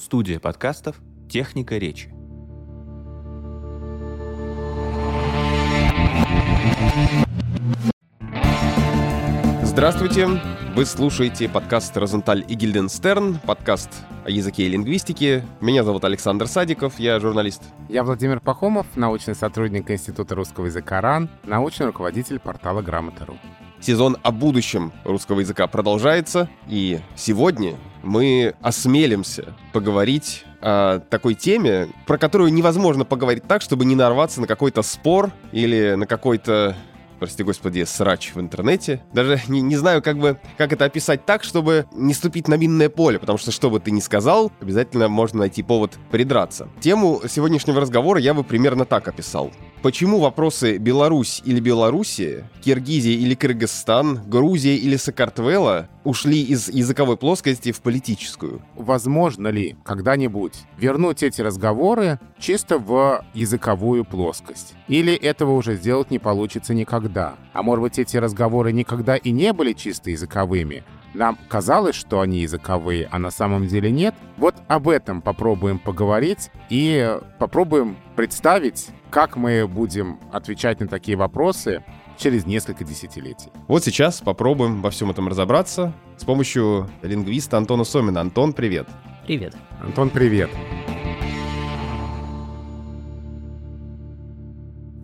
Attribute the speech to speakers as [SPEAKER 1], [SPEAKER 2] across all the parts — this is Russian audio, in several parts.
[SPEAKER 1] Студия подкастов «Техника речи».
[SPEAKER 2] Здравствуйте! Вы слушаете подкаст «Розенталь и Гильденстерн», подкаст о языке и лингвистике. Меня зовут Александр Садиков, я журналист.
[SPEAKER 3] Я Владимир Пахомов, научный сотрудник Института русского языка РАН, научный руководитель портала Грамота.ру.
[SPEAKER 2] Сезон о будущем русского языка продолжается, и сегодня мы осмелимся поговорить о такой теме, про которую невозможно поговорить так, чтобы не нарваться на какой-то спор или на какой-то прости господи, срач в интернете. Даже не, не знаю, как бы, как это описать так, чтобы не ступить на минное поле, потому что что бы ты ни сказал, обязательно можно найти повод придраться. Тему сегодняшнего разговора я бы примерно так описал. Почему вопросы Беларусь или Белоруссия, Киргизия или Кыргызстан, Грузия или Сакартвела ушли из языковой плоскости в политическую?
[SPEAKER 3] Возможно ли когда-нибудь вернуть эти разговоры чисто в языковую плоскость? Или этого уже сделать не получится никогда? А может быть, эти разговоры никогда и не были чисто языковыми, нам казалось, что они языковые, а на самом деле нет. Вот об этом попробуем поговорить и попробуем представить, как мы будем отвечать на такие вопросы через несколько десятилетий.
[SPEAKER 2] Вот сейчас попробуем во всем этом разобраться с помощью лингвиста Антона Сомина. Антон, привет.
[SPEAKER 4] Привет.
[SPEAKER 3] Антон, привет.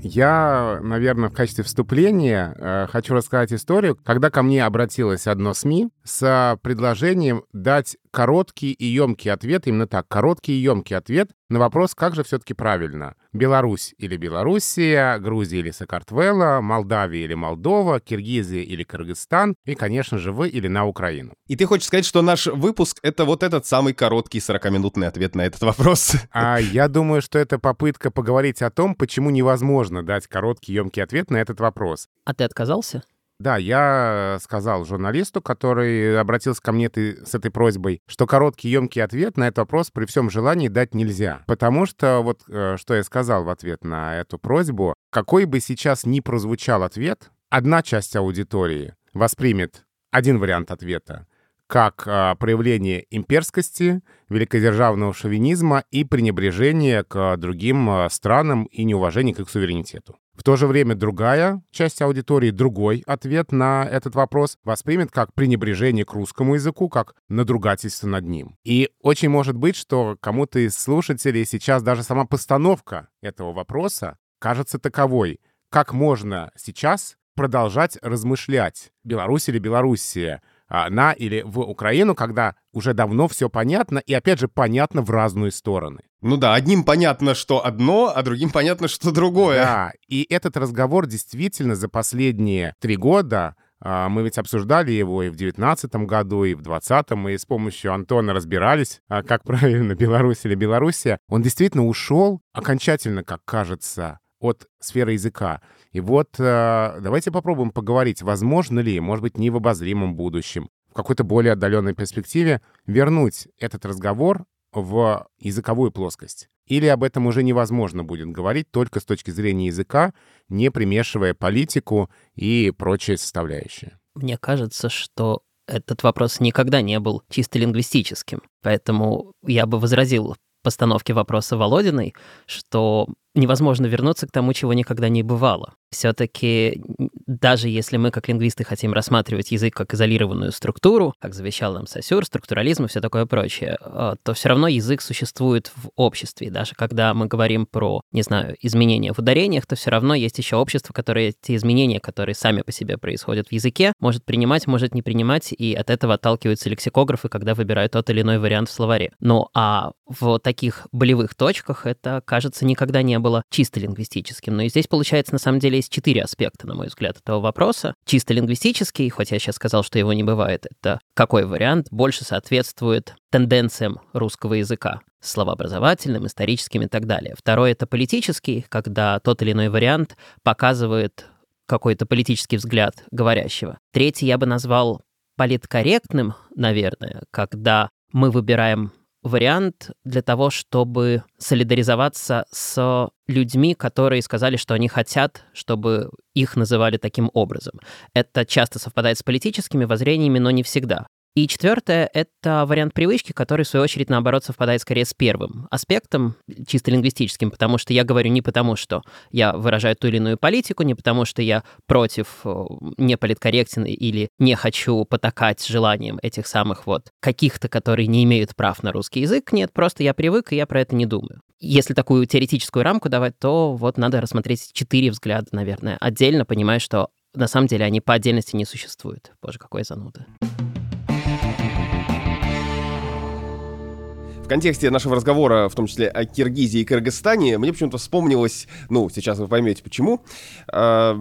[SPEAKER 3] Я, наверное, в качестве вступления э, хочу рассказать историю, когда ко мне обратилось одно СМИ с предложением дать короткий и емкий ответ, именно так, короткий и емкий ответ на вопрос, как же все-таки правильно. Беларусь или Белоруссия, Грузия или Сакартвела, Молдавия или Молдова, Киргизия или Кыргызстан и, конечно же, вы или на Украину.
[SPEAKER 2] И ты хочешь сказать, что наш выпуск — это вот этот самый короткий 40-минутный ответ на этот вопрос?
[SPEAKER 3] А я думаю, что это попытка поговорить о том, почему невозможно дать короткий, емкий ответ на этот вопрос.
[SPEAKER 4] А ты отказался?
[SPEAKER 3] Да, я сказал журналисту, который обратился ко мне с этой просьбой, что короткий, емкий ответ на этот вопрос при всем желании дать нельзя. Потому что вот э, что я сказал в ответ на эту просьбу, какой бы сейчас ни прозвучал ответ, одна часть аудитории воспримет один вариант ответа, как а, проявление имперскости, великодержавного шовинизма и пренебрежения к другим а, странам и неуважения к их суверенитету. В то же время другая часть аудитории, другой ответ на этот вопрос воспримет как пренебрежение к русскому языку, как надругательство над ним. И очень может быть, что кому-то из слушателей сейчас даже сама постановка этого вопроса кажется таковой. Как можно сейчас продолжать размышлять, Беларусь или Белоруссия, на или в Украину, когда уже давно все понятно, и опять же понятно в разные стороны.
[SPEAKER 2] Ну да, одним понятно, что одно, а другим понятно, что другое.
[SPEAKER 3] Да, и этот разговор действительно за последние три года а, мы ведь обсуждали его и в 2019 году, и в 2020, и с помощью Антона разбирались, а, как правильно, Беларусь или Белоруссия. Он действительно ушел окончательно, как кажется, от сферы языка. И вот э, давайте попробуем поговорить, возможно ли, может быть, не в обозримом будущем, в какой-то более отдаленной перспективе вернуть этот разговор в языковую плоскость. Или об этом уже невозможно будет говорить только с точки зрения языка, не примешивая политику и прочие составляющие.
[SPEAKER 4] Мне кажется, что этот вопрос никогда не был чисто лингвистическим. Поэтому я бы возразил постановке вопроса Володиной, что невозможно вернуться к тому, чего никогда не бывало. Все-таки даже если мы, как лингвисты, хотим рассматривать язык как изолированную структуру, как завещал нам Сосюр, структурализм и все такое прочее, а, то все равно язык существует в обществе. Даже когда мы говорим про, не знаю, изменения в ударениях, то все равно есть еще общество, которое те изменения, которые сами по себе происходят в языке, может принимать, может не принимать, и от этого отталкиваются лексикографы, когда выбирают тот или иной вариант в словаре. Ну а в таких болевых точках это, кажется, никогда не было чисто лингвистическим. Но и здесь, получается, на самом деле есть четыре аспекта, на мой взгляд, этого вопроса. Чисто лингвистический, хоть я сейчас сказал, что его не бывает, это какой вариант больше соответствует тенденциям русского языка словообразовательным, историческим и так далее. Второй — это политический, когда тот или иной вариант показывает какой-то политический взгляд говорящего. Третий я бы назвал политкорректным, наверное, когда мы выбираем вариант для того, чтобы солидаризоваться с людьми, которые сказали, что они хотят, чтобы их называли таким образом. Это часто совпадает с политическими воззрениями, но не всегда. И четвертое — это вариант привычки, который, в свою очередь, наоборот, совпадает скорее с первым аспектом, чисто лингвистическим, потому что я говорю не потому, что я выражаю ту или иную политику, не потому, что я против э, неполиткорректен или не хочу потакать желанием этих самых вот каких-то, которые не имеют прав на русский язык. Нет, просто я привык, и я про это не думаю. Если такую теоретическую рамку давать, то вот надо рассмотреть четыре взгляда, наверное, отдельно, понимая, что на самом деле они по отдельности не существуют. Боже, какой зануда.
[SPEAKER 2] В контексте нашего разговора, в том числе о Киргизии и Кыргызстане, мне почему-то вспомнилось, ну, сейчас вы поймете почему, э,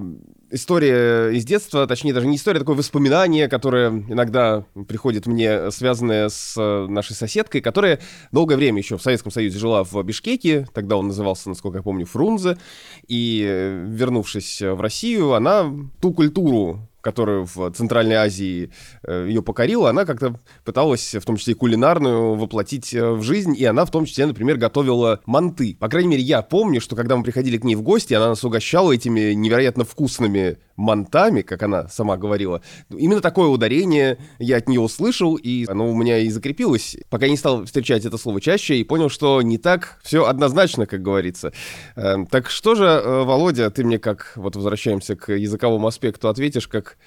[SPEAKER 2] история из детства, точнее даже не история, а такое воспоминание, которое иногда приходит мне, связанное с нашей соседкой, которая долгое время еще в Советском Союзе жила в Бишкеке, тогда он назывался, насколько я помню, Фрунзе, и вернувшись в Россию, она ту культуру, которая в Центральной Азии э, ее покорила, она как-то пыталась, в том числе и кулинарную, воплотить э, в жизнь, и она в том числе, например, готовила манты. По крайней мере, я помню, что когда мы приходили к ней в гости, она нас угощала этими невероятно вкусными мантами, как она сама говорила. Именно такое ударение я от нее услышал, и оно у меня и закрепилось, пока я не стал встречать это слово чаще и понял, что не так все однозначно, как говорится. Эм, так что же, э, Володя, ты мне как, вот возвращаемся к языковому аспекту, ответишь как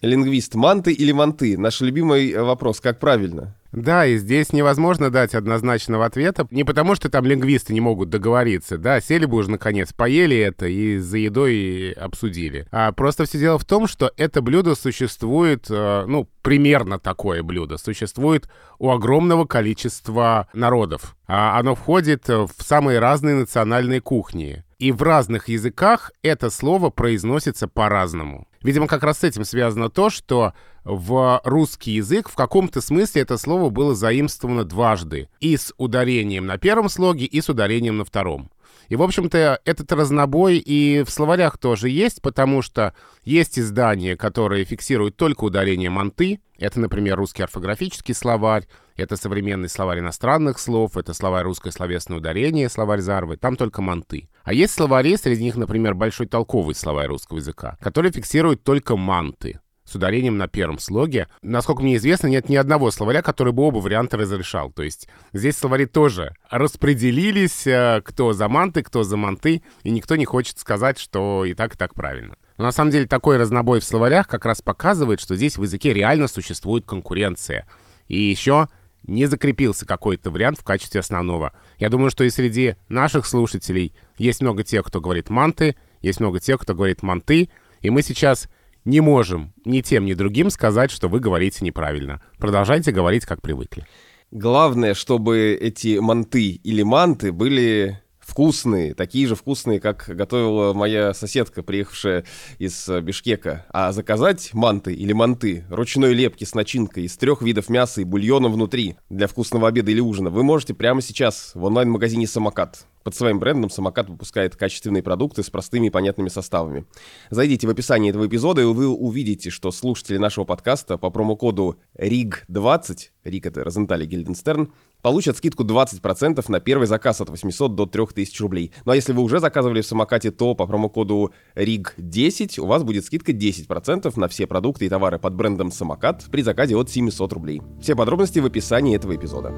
[SPEAKER 2] лингвист, манты или манты? Наш любимый э, вопрос, как правильно?
[SPEAKER 3] Да, и здесь невозможно дать однозначного ответа. Не потому, что там лингвисты не могут договориться, да, сели бы уже наконец, поели это и за едой обсудили. А просто все дело в том, что это блюдо существует, э, ну, примерно такое блюдо, существует у огромного количества народов. А оно входит в самые разные национальные кухни. И в разных языках это слово произносится по-разному. Видимо, как раз с этим связано то, что в русский язык в каком-то смысле это слово было заимствовано дважды. И с ударением на первом слоге, и с ударением на втором. И, в общем-то, этот разнобой и в словарях тоже есть, потому что есть издания, которые фиксируют только ударение манты. Это, например, русский орфографический словарь, это современный словарь иностранных слов, это словарь русское словесное ударение, словарь Зарвы, там только манты. А есть словари, среди них, например, большой толковый словарь русского языка, который фиксирует только манты с ударением на первом слоге. Насколько мне известно, нет ни одного словаря, который бы оба варианта разрешал. То есть здесь словари тоже распределились, э, кто за манты, кто за манты, и никто не хочет сказать, что и так, и так правильно. Но на самом деле такой разнобой в словарях как раз показывает, что здесь в языке реально существует конкуренция. И еще не закрепился какой-то вариант в качестве основного. Я думаю, что и среди наших слушателей есть много тех, кто говорит манты, есть много тех, кто говорит манты, и мы сейчас не можем ни тем, ни другим сказать, что вы говорите неправильно. Продолжайте говорить, как привыкли.
[SPEAKER 2] Главное, чтобы эти манты или манты были вкусные, такие же вкусные, как готовила моя соседка, приехавшая из э, Бишкека. А заказать манты или манты ручной лепки с начинкой из трех видов мяса и бульона внутри для вкусного обеда или ужина вы можете прямо сейчас в онлайн-магазине «Самокат». Под своим брендом «Самокат» выпускает качественные продукты с простыми и понятными составами. Зайдите в описание этого эпизода, и вы увидите, что слушатели нашего подкаста по промокоду RIG20, RIG это Розентали Гильденстерн, получат скидку 20% на первый заказ от 800 до 3000 рублей. Ну а если вы уже заказывали в самокате, то по промокоду RIG10 у вас будет скидка 10% на все продукты и товары под брендом «Самокат» при заказе от 700 рублей. Все подробности в описании этого эпизода.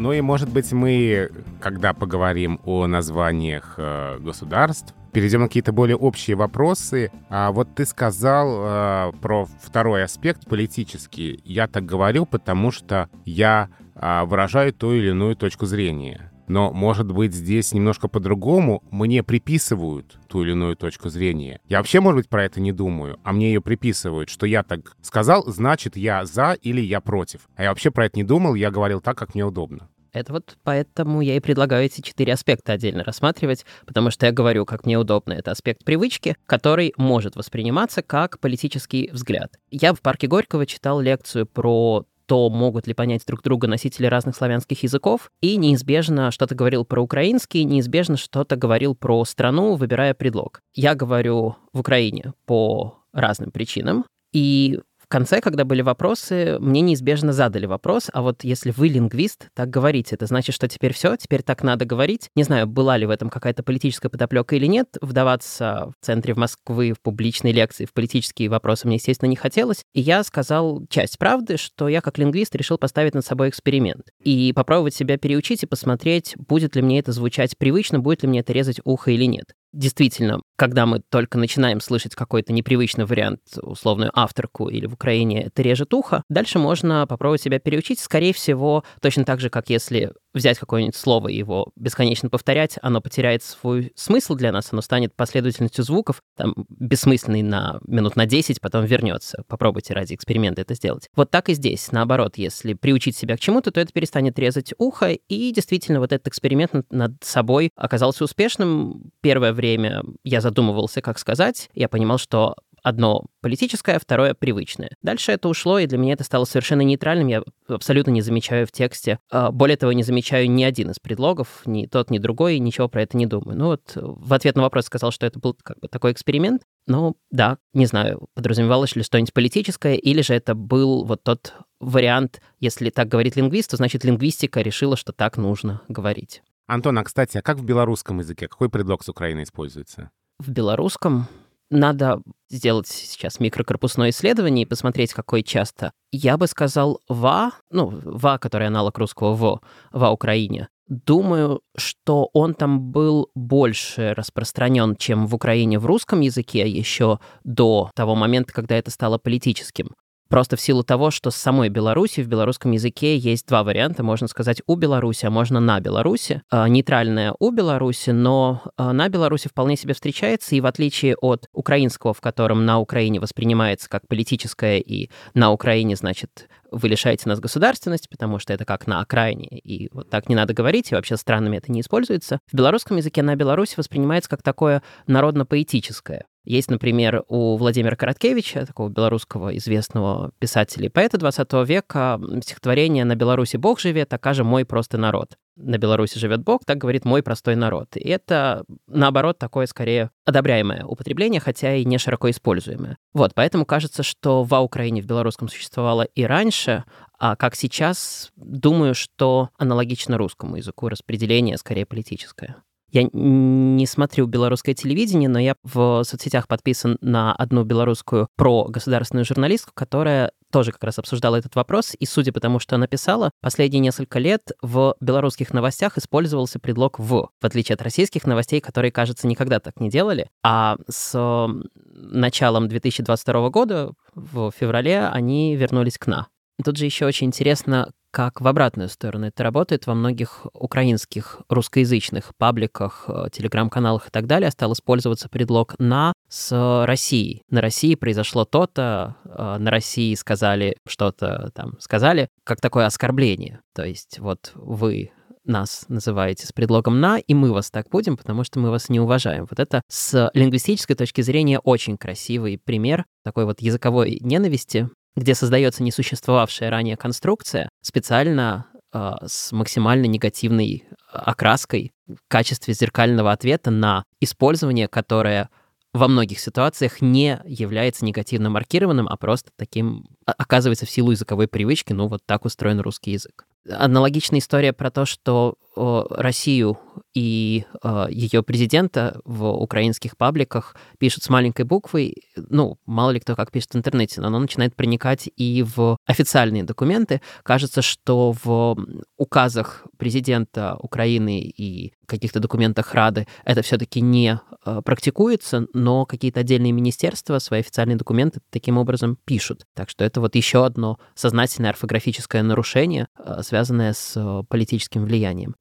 [SPEAKER 3] Ну и, может быть, мы, когда поговорим о названиях э, государств, перейдем на какие-то более общие вопросы. А вот ты сказал э, про второй аспект политический. Я так говорю, потому что я э, выражаю ту или иную точку зрения. Но, может быть, здесь немножко по-другому мне приписывают ту или иную точку зрения. Я вообще, может быть, про это не думаю, а мне ее приписывают, что я так сказал, значит, я за или я против. А я вообще про это не думал, я говорил так, как мне удобно.
[SPEAKER 4] Это вот поэтому я и предлагаю эти четыре аспекта отдельно рассматривать, потому что я говорю, как мне удобно, это аспект привычки, который может восприниматься как политический взгляд. Я в парке Горького читал лекцию про то, могут ли понять друг друга носители разных славянских языков, и неизбежно что-то говорил про украинский, неизбежно что-то говорил про страну, выбирая предлог. Я говорю в Украине по разным причинам, и конце, когда были вопросы, мне неизбежно задали вопрос, а вот если вы лингвист, так говорите, это значит, что теперь все, теперь так надо говорить. Не знаю, была ли в этом какая-то политическая подоплека или нет, вдаваться в центре в Москвы в публичной лекции, в политические вопросы мне, естественно, не хотелось. И я сказал часть правды, что я как лингвист решил поставить над собой эксперимент и попробовать себя переучить и посмотреть, будет ли мне это звучать привычно, будет ли мне это резать ухо или нет действительно, когда мы только начинаем слышать какой-то непривычный вариант, условную авторку или в Украине это режет ухо, дальше можно попробовать себя переучить. Скорее всего, точно так же, как если взять какое-нибудь слово и его бесконечно повторять, оно потеряет свой смысл для нас, оно станет последовательностью звуков, там, бессмысленный на минут на 10, потом вернется. Попробуйте ради эксперимента это сделать. Вот так и здесь. Наоборот, если приучить себя к чему-то, то это перестанет резать ухо, и действительно вот этот эксперимент над собой оказался успешным. Первое время я задумывался, как сказать. Я понимал, что одно политическое, второе привычное. Дальше это ушло, и для меня это стало совершенно нейтральным. Я абсолютно не замечаю в тексте. А, более того, не замечаю ни один из предлогов, ни тот, ни другой, ничего про это не думаю. Ну вот в ответ на вопрос сказал, что это был как бы такой эксперимент. Ну да, не знаю, подразумевалось ли что-нибудь политическое, или же это был вот тот вариант, если так говорит лингвист, то значит лингвистика решила, что так нужно говорить.
[SPEAKER 3] Антон, а кстати, а как в белорусском языке? Какой предлог с Украины используется?
[SPEAKER 4] В белорусском надо сделать сейчас микрокорпусное исследование и посмотреть, какой часто. Я бы сказал «ва», ну, «ва», который аналог русского «во», «ва Украине». Думаю, что он там был больше распространен, чем в Украине в русском языке еще до того момента, когда это стало политическим. Просто в силу того, что с самой Беларуси в белорусском языке есть два варианта. Можно сказать «у Беларуси», а можно «на Беларуси». Э, нейтральное «у Беларуси», но э, «на Беларуси» вполне себе встречается, и в отличие от украинского, в котором «на Украине» воспринимается как политическое, и «на Украине» значит вы лишаете нас государственности, потому что это как на окраине, и вот так не надо говорить, и вообще странами это не используется. В белорусском языке на Беларуси воспринимается как такое народно-поэтическое. Есть, например, у Владимира Короткевича, такого белорусского известного писателя и поэта 20 века, стихотворение «На Беларуси Бог живет, така же мой простый народ». «На Беларуси живет Бог», так говорит мой простой народ. И это, наоборот, такое скорее одобряемое употребление, хотя и не широко используемое. Вот, поэтому кажется, что в Украине в белорусском существовало и раньше, а как сейчас, думаю, что аналогично русскому языку распределение скорее политическое. Я не смотрю белорусское телевидение, но я в соцсетях подписан на одну белорусскую про государственную журналистку, которая тоже как раз обсуждала этот вопрос, и судя по тому, что она писала, последние несколько лет в белорусских новостях использовался предлог «в», в отличие от российских новостей, которые, кажется, никогда так не делали. А с началом 2022 года, в феврале, они вернулись к «на». Тут же еще очень интересно, как в обратную сторону это работает во многих украинских русскоязычных пабликах, э, телеграм-каналах и так далее стал использоваться предлог «на» с Россией. На России произошло то-то, э, на России сказали что-то там, сказали, как такое оскорбление. То есть вот вы нас называете с предлогом «на», и мы вас так будем, потому что мы вас не уважаем. Вот это с лингвистической точки зрения очень красивый пример такой вот языковой ненависти, где создается несуществовавшая ранее конструкция, специально э, с максимально негативной окраской в качестве зеркального ответа на использование, которое во многих ситуациях не является негативно маркированным, а просто таким оказывается в силу языковой привычки, ну вот так устроен русский язык. Аналогичная история про то, что Россию и ее президента в украинских пабликах пишут с маленькой буквы. Ну, мало ли кто как пишет в интернете, но оно начинает проникать и в официальные документы. Кажется, что в указах президента Украины и каких-то документах Рады это все-таки не практикуется, но какие-то отдельные министерства свои официальные документы таким образом пишут. Так что это вот еще одно сознательное орфографическое нарушение, связанное с политическим влиянием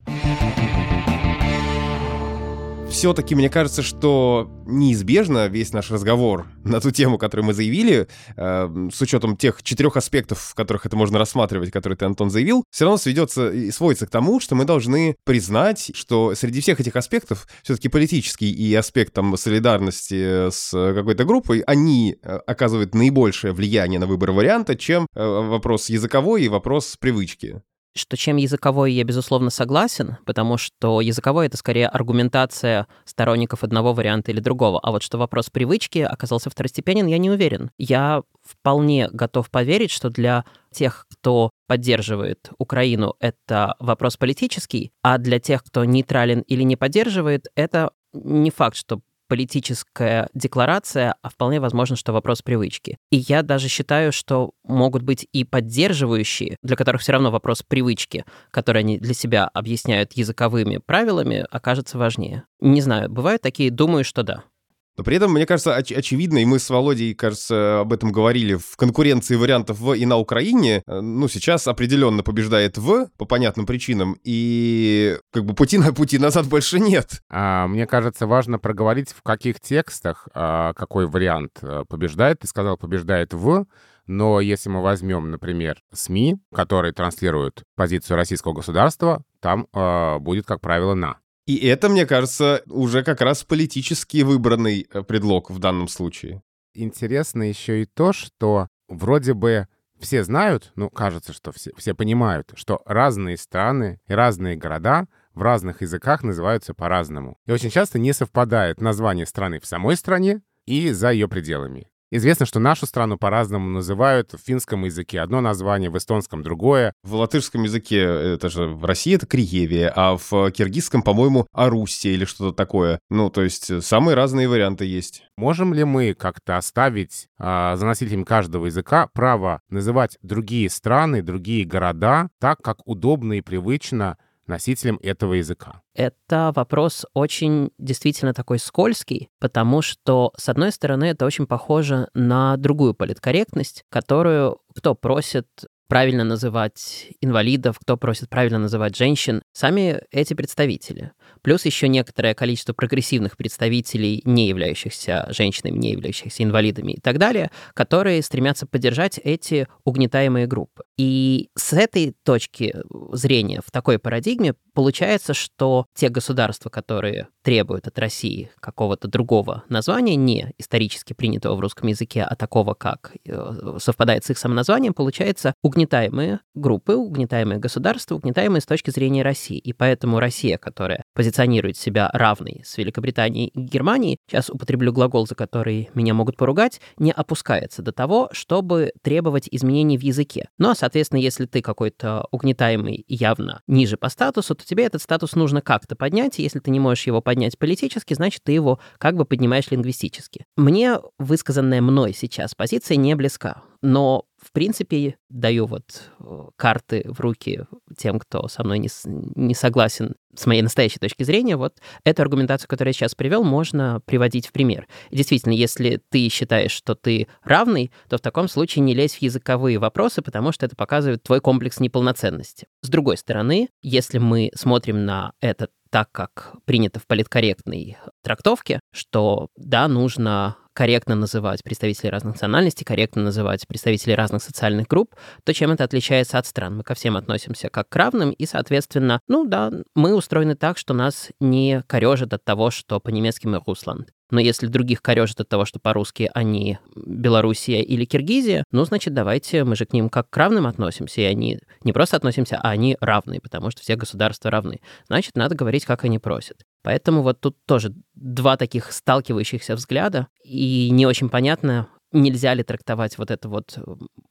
[SPEAKER 2] все-таки мне кажется, что неизбежно весь наш разговор на ту тему, которую мы заявили, э, с учетом тех четырех аспектов, в которых это можно рассматривать, которые ты, Антон, заявил, все равно сведется и сводится к тому, что мы должны признать, что среди всех этих аспектов все-таки политический и аспект там солидарности с какой-то группой, они э, оказывают наибольшее влияние на выбор варианта, чем э, вопрос языковой и вопрос привычки.
[SPEAKER 4] Что чем языковой я, безусловно, согласен, потому что языковой — это скорее аргументация сторонников одного варианта или другого. А вот что вопрос привычки оказался второстепенен, я не уверен. Я вполне готов поверить, что для тех, кто поддерживает Украину, это вопрос политический, а для тех, кто нейтрален или не поддерживает, это не факт, что политическая декларация, а вполне возможно, что вопрос привычки. И я даже считаю, что могут быть и поддерживающие, для которых все равно вопрос привычки, который они для себя объясняют языковыми правилами, окажется важнее. Не знаю, бывают такие, думаю, что да.
[SPEAKER 2] Но при этом, мне кажется, оч- очевидно, и мы с Володей, кажется, об этом говорили в конкуренции вариантов в и на Украине, э, ну, сейчас определенно побеждает в по понятным причинам, и как бы пути на пути назад больше нет.
[SPEAKER 3] А, мне кажется, важно проговорить, в каких текстах а, какой вариант а, побеждает. Ты сказал, побеждает в, но если мы возьмем, например, СМИ, которые транслируют позицию российского государства, там а, будет, как правило, на.
[SPEAKER 2] И это, мне кажется, уже как раз политически выбранный э, предлог в данном случае.
[SPEAKER 3] Интересно еще и то, что вроде бы все знают, ну, кажется, что все, все понимают, что разные страны и разные города в разных языках называются по-разному. И очень часто не совпадает название страны в самой стране и за ее пределами. Известно, что нашу страну по-разному называют в финском языке одно название, в эстонском другое.
[SPEAKER 2] В латышском языке это же в России это Криевия, а в киргизском, по-моему, Аруссия или что-то такое. Ну, то есть э, самые разные варианты есть.
[SPEAKER 3] Можем ли мы как-то оставить а, за носителем каждого языка право называть другие страны, другие города так, как удобно и привычно носителям этого языка?
[SPEAKER 4] Это вопрос очень действительно такой скользкий, потому что, с одной стороны, это очень похоже на другую политкорректность, которую кто просит правильно называть инвалидов, кто просит правильно называть женщин, сами эти представители. Плюс еще некоторое количество прогрессивных представителей, не являющихся женщинами, не являющихся инвалидами и так далее, которые стремятся поддержать эти угнетаемые группы. И с этой точки зрения, в такой парадигме, получается, что те государства, которые требуют от России какого-то другого названия, не исторически принятого в русском языке, а такого, как э, совпадает с их самоназванием, получается угнетаемые группы, угнетаемые государства, угнетаемые с точки зрения России. И поэтому Россия, которая позиционирует себя равной с Великобританией и Германией, сейчас употреблю глагол, за который меня могут поругать, не опускается до того, чтобы требовать изменений в языке. Ну а, соответственно, если ты какой-то угнетаемый явно ниже по статусу, то тебе этот статус нужно как-то поднять, и если ты не можешь его поднять политически, значит, ты его как бы поднимаешь лингвистически. Мне высказанная мной сейчас позиция не близка, но в принципе, даю вот э, карты в руки тем, кто со мной не, не согласен с моей настоящей точки зрения. Вот эту аргументацию, которую я сейчас привел, можно приводить в пример. И действительно, если ты считаешь, что ты равный, то в таком случае не лезь в языковые вопросы, потому что это показывает твой комплекс неполноценности. С другой стороны, если мы смотрим на этот так, как принято в политкорректной трактовке, что, да, нужно корректно называть представителей разных национальностей, корректно называть представителей разных социальных групп, то чем это отличается от стран? Мы ко всем относимся как к равным, и, соответственно, ну да, мы устроены так, что нас не корежит от того, что по-немецки мы Русланд. Но если других корежит от того, что по-русски они Белоруссия или Киргизия, ну, значит, давайте мы же к ним как к равным относимся, и они не просто относимся, а они равны, потому что все государства равны. Значит, надо говорить, как они просят. Поэтому вот тут тоже два таких сталкивающихся взгляда, и не очень понятно, нельзя ли трактовать вот это вот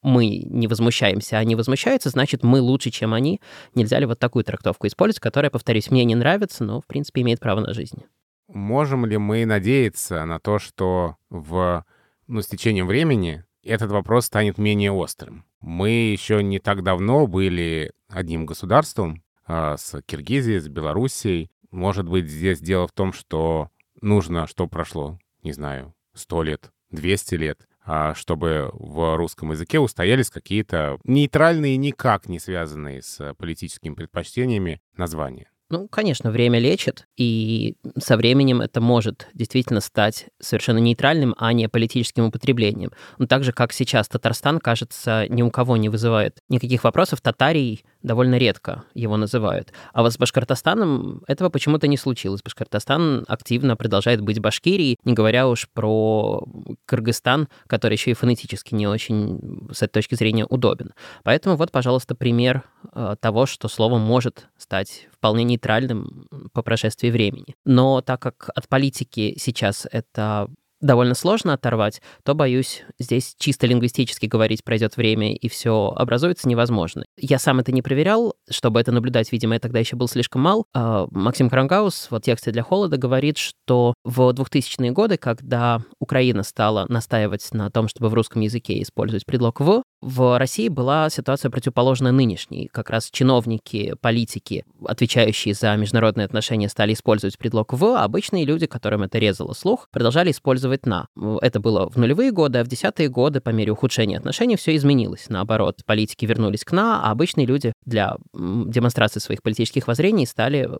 [SPEAKER 4] «мы не возмущаемся, а они возмущаются, значит, мы лучше, чем они». Нельзя ли вот такую трактовку использовать, которая, повторюсь, мне не нравится, но, в принципе, имеет право на жизнь.
[SPEAKER 3] Можем ли мы надеяться на то, что в, ну, с течением времени этот вопрос станет менее острым? Мы еще не так давно были одним государством а, с Киргизией, с Белоруссией. Может быть, здесь дело в том, что нужно, что прошло, не знаю, 100 лет, 200 лет, а, чтобы в русском языке устоялись какие-то нейтральные, никак не связанные с политическими предпочтениями названия.
[SPEAKER 4] Ну, конечно, время лечит, и со временем это может действительно стать совершенно нейтральным, а не политическим употреблением. Но так же, как сейчас Татарстан, кажется, ни у кого не вызывает никаких вопросов. Татарий довольно редко его называют. А вот с Башкортостаном этого почему-то не случилось. Башкортостан активно продолжает быть Башкирией, не говоря уж про Кыргызстан, который еще и фонетически не очень с этой точки зрения удобен. Поэтому вот, пожалуйста, пример э, того, что слово может стать вполне нейтральным по прошествии времени. Но так как от политики сейчас это довольно сложно оторвать, то, боюсь, здесь чисто лингвистически говорить пройдет время и все образуется невозможно. Я сам это не проверял, чтобы это наблюдать, видимо, я тогда еще был слишком мал. А Максим Крангаус в тексте для холода говорит, что в 2000-е годы, когда Украина стала настаивать на том, чтобы в русском языке использовать предлог «в», в России была ситуация противоположная нынешней. Как раз чиновники, политики, отвечающие за международные отношения, стали использовать предлог «в», а обычные люди, которым это резало слух, продолжали использовать «на». Это было в нулевые годы, а в десятые годы, по мере ухудшения отношений, все изменилось. Наоборот, политики вернулись к «на», а обычные люди для демонстрации своих политических воззрений стали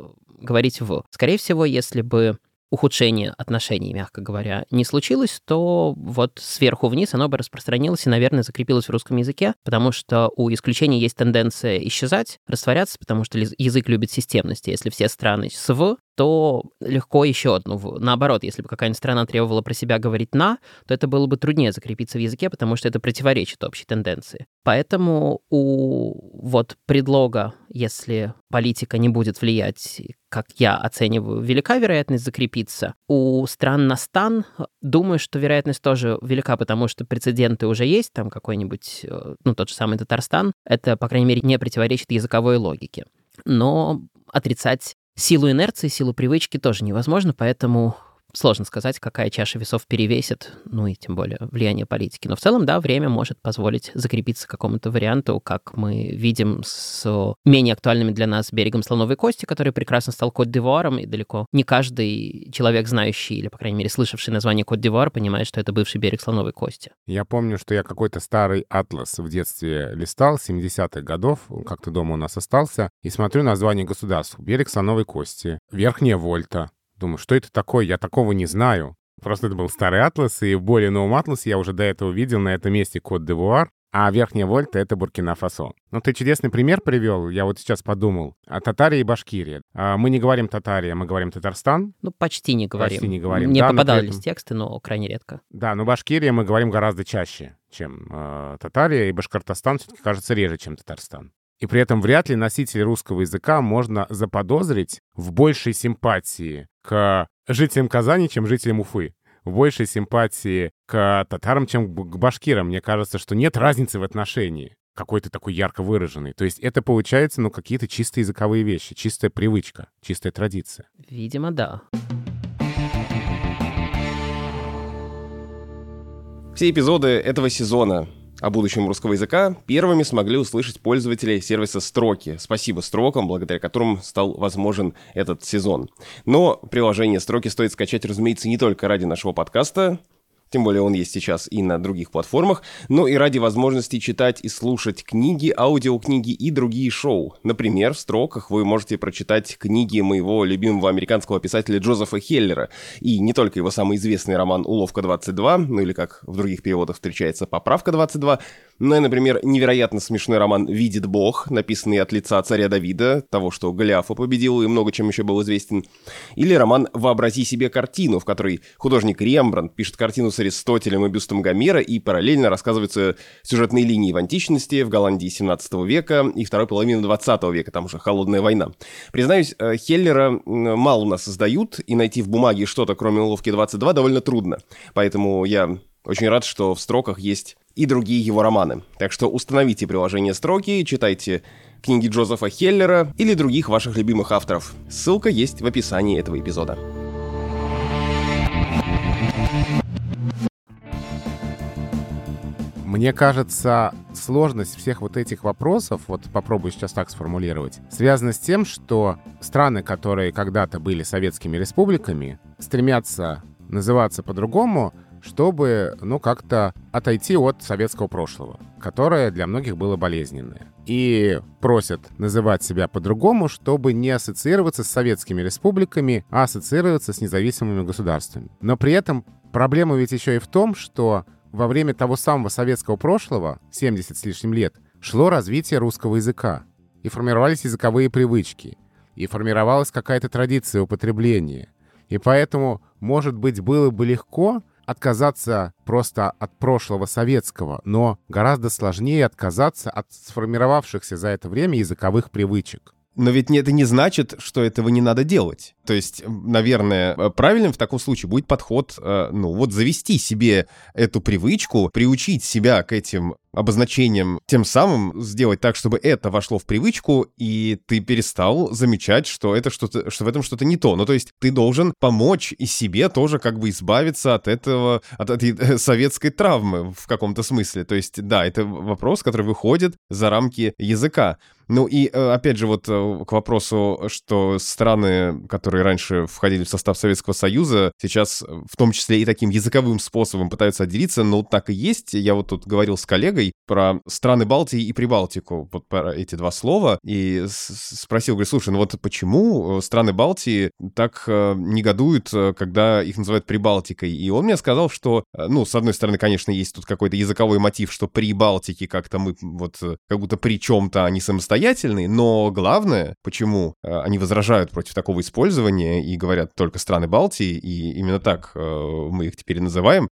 [SPEAKER 4] говорить «в». Скорее всего, если бы ухудшение отношений, мягко говоря, не случилось, то вот сверху вниз оно бы распространилось и, наверное, закрепилось в русском языке, потому что у исключений есть тенденция исчезать, растворяться, потому что язык любит системность. Если все страны с «в», то легко еще одну. Наоборот, если бы какая-нибудь страна требовала про себя говорить «на», то это было бы труднее закрепиться в языке, потому что это противоречит общей тенденции. Поэтому у вот предлога, если политика не будет влиять, как я оцениваю, велика вероятность закрепиться. У стран на стан, думаю, что вероятность тоже велика, потому что прецеденты уже есть, там какой-нибудь, э, ну, тот же самый Татарстан, это, по крайней мере, не противоречит языковой логике. Но отрицать Силу инерции, силу привычки тоже невозможно, поэтому сложно сказать, какая чаша весов перевесит, ну и тем более влияние политики. Но в целом, да, время может позволить закрепиться какому-то варианту, как мы видим с менее актуальными для нас берегом Слоновой Кости, который прекрасно стал Кот-Дивуаром, и далеко не каждый человек, знающий или, по крайней мере, слышавший название Кот-Дивуар, понимает, что это бывший берег Слоновой Кости.
[SPEAKER 3] Я помню, что я какой-то старый атлас в детстве листал, 70-х годов, как-то дома у нас остался, и смотрю название государств. Берег Слоновой Кости, Верхняя Вольта, Думаю, что это такое? Я такого не знаю. Просто это был старый атлас, и в более новом атласе я уже до этого видел на этом месте код Девуар, а верхняя вольта — это Буркина-Фасо. Ну, ты чудесный пример привел, я вот сейчас подумал. А Татария и Башкирия. А мы не говорим Татария, мы говорим Татарстан.
[SPEAKER 4] Ну, почти не говорим.
[SPEAKER 3] Почти не говорим.
[SPEAKER 4] Мне
[SPEAKER 3] да,
[SPEAKER 4] попадались этом... тексты, но крайне редко.
[SPEAKER 3] Да, но Башкирия мы говорим гораздо чаще, чем э, Татария, и Башкортостан все-таки кажется реже, чем Татарстан. И при этом вряд ли носителей русского языка можно заподозрить в большей симпатии к жителям Казани, чем жителям Уфы. В большей симпатии к татарам, чем к башкирам. Мне кажется, что нет разницы в отношении какой-то такой ярко выраженный. То есть это получается, ну, какие-то чисто языковые вещи, чистая привычка, чистая традиция.
[SPEAKER 4] Видимо, да.
[SPEAKER 2] Все эпизоды этого сезона о будущем русского языка первыми смогли услышать пользователи сервиса Строки. Спасибо Строкам, благодаря которым стал возможен этот сезон. Но приложение Строки стоит скачать, разумеется, не только ради нашего подкаста, тем более он есть сейчас и на других платформах, но и ради возможности читать и слушать книги, аудиокниги и другие шоу. Например, в строках вы можете прочитать книги моего любимого американского писателя Джозефа Хеллера, и не только его самый известный роман «Уловка 22», ну или как в других переводах встречается «Поправка 22», ну и, например, невероятно смешной роман «Видит Бог», написанный от лица царя Давида, того, что Голиафа победил и много чем еще был известен. Или роман «Вообрази себе картину», в которой художник Рембрандт пишет картину с Аристотелем и бюстом Гомера, и параллельно рассказываются сюжетные линии в античности, в Голландии 17 века и второй половины 20 века, там уже холодная война. Признаюсь, э, Хеллера мало у нас создают, и найти в бумаге что-то, кроме уловки 22, довольно трудно. Поэтому я очень рад, что в строках есть и другие его романы. Так что установите приложение «Строки», читайте книги Джозефа Хеллера или других ваших любимых авторов. Ссылка есть в описании этого эпизода.
[SPEAKER 3] Мне кажется, сложность всех вот этих вопросов, вот попробую сейчас так сформулировать, связана с тем, что страны, которые когда-то были советскими республиками, стремятся называться по-другому, чтобы, ну, как-то отойти от советского прошлого, которое для многих было болезненное. И просят называть себя по-другому, чтобы не ассоциироваться с советскими республиками, а ассоциироваться с независимыми государствами. Но при этом проблема ведь еще и в том, что во время того самого советского прошлого, 70 с лишним лет, шло развитие русского языка. И формировались языковые привычки. И формировалась какая-то традиция употребления. И поэтому, может быть, было бы легко отказаться просто от прошлого советского, но гораздо сложнее отказаться от сформировавшихся за это время языковых привычек.
[SPEAKER 2] Но ведь это не значит, что этого не надо делать. То есть, наверное, э, правильным в таком случае будет подход, э, ну вот завести себе эту привычку, приучить себя к этим обозначением, тем самым сделать так, чтобы это вошло в привычку, и ты перестал замечать, что это что-то, что в этом что-то не то. Ну, то есть ты должен помочь и себе тоже как бы избавиться от этого, от этой э, советской травмы в каком-то смысле. То есть, да, это вопрос, который выходит за рамки языка. Ну и, э, опять же, вот э, к вопросу, что страны, которые раньше входили в состав Советского Союза, сейчас в том числе и таким языковым способом пытаются отделиться, но так и есть. Я вот тут говорил с коллегой, про страны Балтии и Прибалтику, вот про эти два слова, и спросил, говорю, слушай, ну вот почему э, страны Балтии так э, негодуют, э, когда их называют Прибалтикой? И он мне сказал, что, ну, с одной стороны, конечно, есть тут какой-то языковой мотив, что при Балтике как-то мы вот как будто при чем-то они самостоятельные, но главное, почему они возражают против такого использования и говорят только страны Балтии, и именно так мы их теперь называем,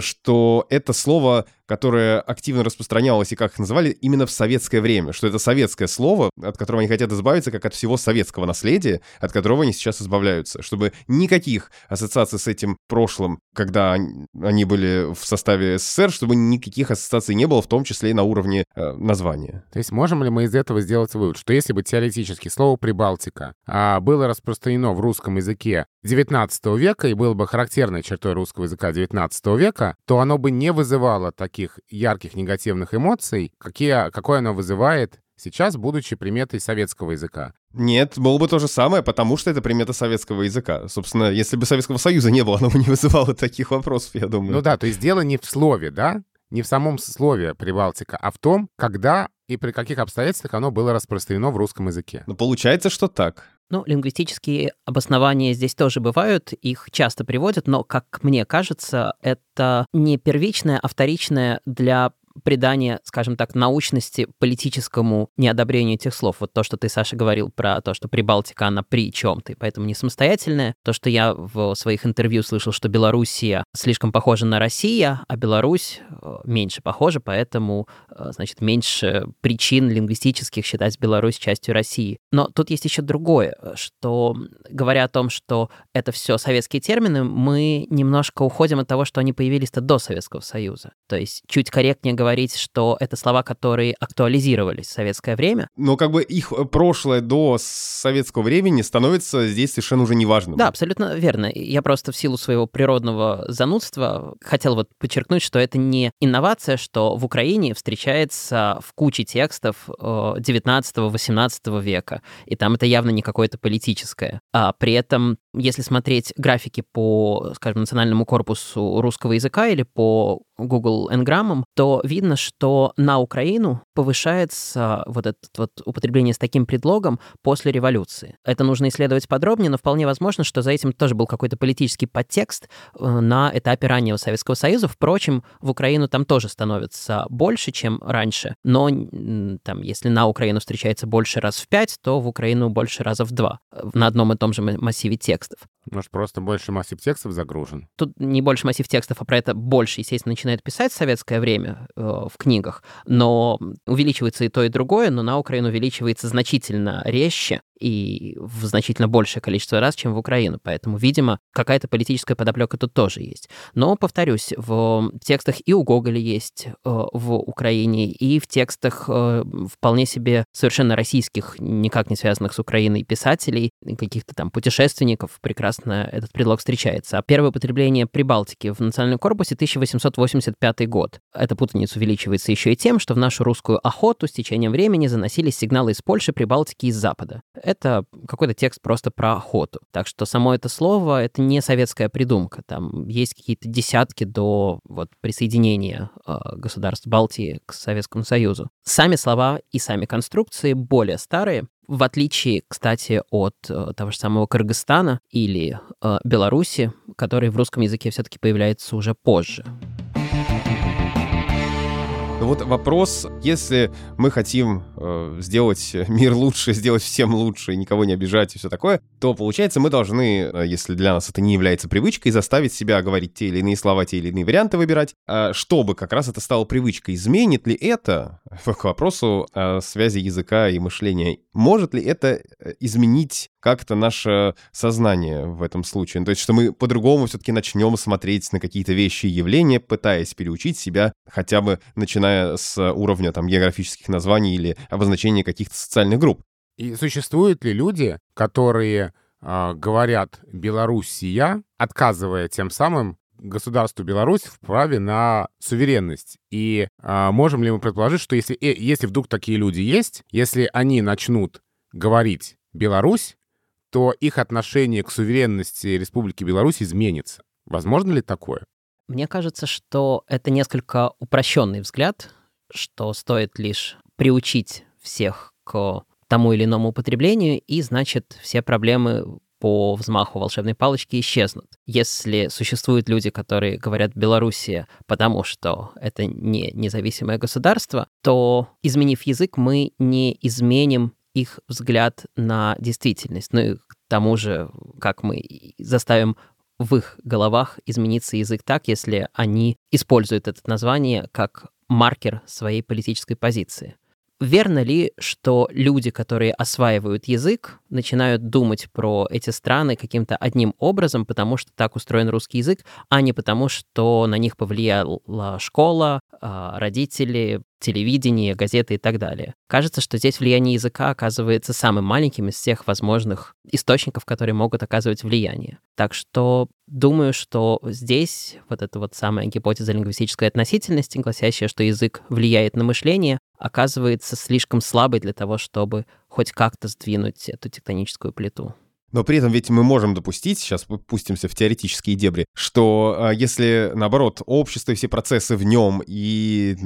[SPEAKER 2] что это слово которое активно распространялось и как их называли именно в советское время, что это советское слово, от которого они хотят избавиться, как от всего советского наследия, от которого они сейчас избавляются, чтобы никаких ассоциаций с этим прошлым, когда они были в составе СССР, чтобы никаких ассоциаций не было, в том числе и на уровне э, названия.
[SPEAKER 3] То есть можем ли мы из этого сделать вывод, что если бы теоретически слово «прибалтика» а, было распространено в русском языке XIX века и было бы характерной чертой русского языка XIX века, то оно бы не вызывало таких ярких негативных эмоций, какие, какое оно вызывает сейчас, будучи приметой советского языка.
[SPEAKER 2] Нет, было бы то же самое, потому что это примета советского языка. Собственно, если бы Советского Союза не было, оно бы не вызывало таких вопросов, я думаю.
[SPEAKER 3] Ну да, то есть дело не в слове, да? Не в самом слове Прибалтика, а в том, когда и при каких обстоятельствах оно было распространено в русском языке.
[SPEAKER 2] Ну, получается, что так.
[SPEAKER 4] Ну, лингвистические обоснования здесь тоже бывают, их часто приводят, но, как мне кажется, это не первичное, а вторичное для придание, скажем так, научности политическому неодобрению этих слов. Вот то, что ты, Саша, говорил про то, что Прибалтика, она при чем-то, и поэтому не самостоятельная. То, что я в своих интервью слышал, что Белоруссия слишком похожа на Россию, а Беларусь э, меньше похожа, поэтому, э, значит, меньше причин лингвистических считать Беларусь частью России. Но тут есть еще другое, что, говоря о том, что это все советские термины, мы немножко уходим от того, что они появились-то до Советского Союза. То есть чуть корректнее говоря, говорить, что это слова, которые актуализировались в советское время.
[SPEAKER 2] Но как бы их э, прошлое до советского времени становится здесь совершенно уже неважным.
[SPEAKER 4] Да, абсолютно верно. Я просто в силу своего природного занудства хотел вот подчеркнуть, что это не инновация, что в Украине встречается в куче текстов 19-18 э, века, и там это явно не какое-то политическое. А при этом, если смотреть графики по, скажем, национальному корпусу русского языка или по Google Ngram, то видно, что на Украину повышается вот это вот употребление с таким предлогом после революции. Это нужно исследовать подробнее, но вполне возможно, что за этим тоже был какой-то политический подтекст э, на этапе раннего Советского Союза. Впрочем, в Украину там тоже становится больше, чем раньше, но там, если на Украину встречается больше раз в пять, то в Украину больше раза в два э, на одном и том же массиве текстов.
[SPEAKER 3] Может, просто больше массив текстов загружен?
[SPEAKER 4] Тут не больше массив текстов, а про это больше, естественно, начинает писать в советское время э, в книгах, но увеличивается и то, и другое, но на Украину увеличивается значительно резче, и в значительно большее количество раз, чем в Украину. Поэтому, видимо, какая-то политическая подоплека тут тоже есть. Но, повторюсь, в текстах и у Гоголя есть э, в Украине, и в текстах э, вполне себе совершенно российских, никак не связанных с Украиной писателей, каких-то там путешественников, прекрасно этот предлог встречается. А первое употребление Прибалтики в национальном корпусе 1885 год. Эта путаница увеличивается еще и тем, что в нашу русскую охоту с течением времени заносились сигналы из Польши, Прибалтики и Запада это какой-то текст просто про охоту. Так что само это слово — это не советская придумка. Там есть какие-то десятки до вот, присоединения э, государств Балтии к Советскому Союзу. Сами слова и сами конструкции более старые, в отличие, кстати, от э, того же самого Кыргызстана или э, Беларуси, который в русском языке все-таки появляется уже позже.
[SPEAKER 2] Ну вот вопрос, если мы хотим э, сделать мир лучше, сделать всем лучше, никого не обижать и все такое, то получается мы должны, э, если для нас это не является привычкой, заставить себя говорить те или иные слова, те или иные варианты выбирать, э, чтобы как раз это стало привычкой. Изменит ли это, к вопросу о связи языка и мышления, может ли это э, изменить как-то наше сознание в этом случае. То есть, что мы по-другому все-таки начнем смотреть на какие-то вещи и явления, пытаясь переучить себя, хотя бы начиная с уровня там географических названий или обозначения каких-то социальных групп.
[SPEAKER 3] И существуют ли люди, которые э, говорят «Белоруссия», отказывая тем самым государству Беларусь в праве на суверенность. И э, можем ли мы предположить, что если, э, если вдруг такие люди есть, если они начнут говорить «Беларусь», то их отношение к суверенности Республики Беларусь изменится. Возможно ли такое?
[SPEAKER 4] Мне кажется, что это несколько упрощенный взгляд, что стоит лишь приучить всех к тому или иному употреблению, и, значит, все проблемы по взмаху волшебной палочки исчезнут. Если существуют люди, которые говорят Белоруссия, потому что это не независимое государство, то, изменив язык, мы не изменим их взгляд на действительность. Ну и к тому же, как мы заставим в их головах измениться язык так, если они используют это название как маркер своей политической позиции. Верно ли, что люди, которые осваивают язык, начинают думать про эти страны каким-то одним образом, потому что так устроен русский язык, а не потому, что на них повлияла школа, а, родители, телевидение, газеты и так далее. Кажется, что здесь влияние языка оказывается самым маленьким из всех возможных источников, которые могут оказывать влияние. Так что думаю, что здесь вот эта вот самая гипотеза лингвистической относительности, гласящая, что язык влияет на мышление, оказывается слишком слабой для того, чтобы хоть как-то сдвинуть эту тектоническую плиту.
[SPEAKER 2] Но при этом ведь мы можем допустить, сейчас пустимся в теоретические дебри, что а, если, наоборот, общество и все процессы в нем, и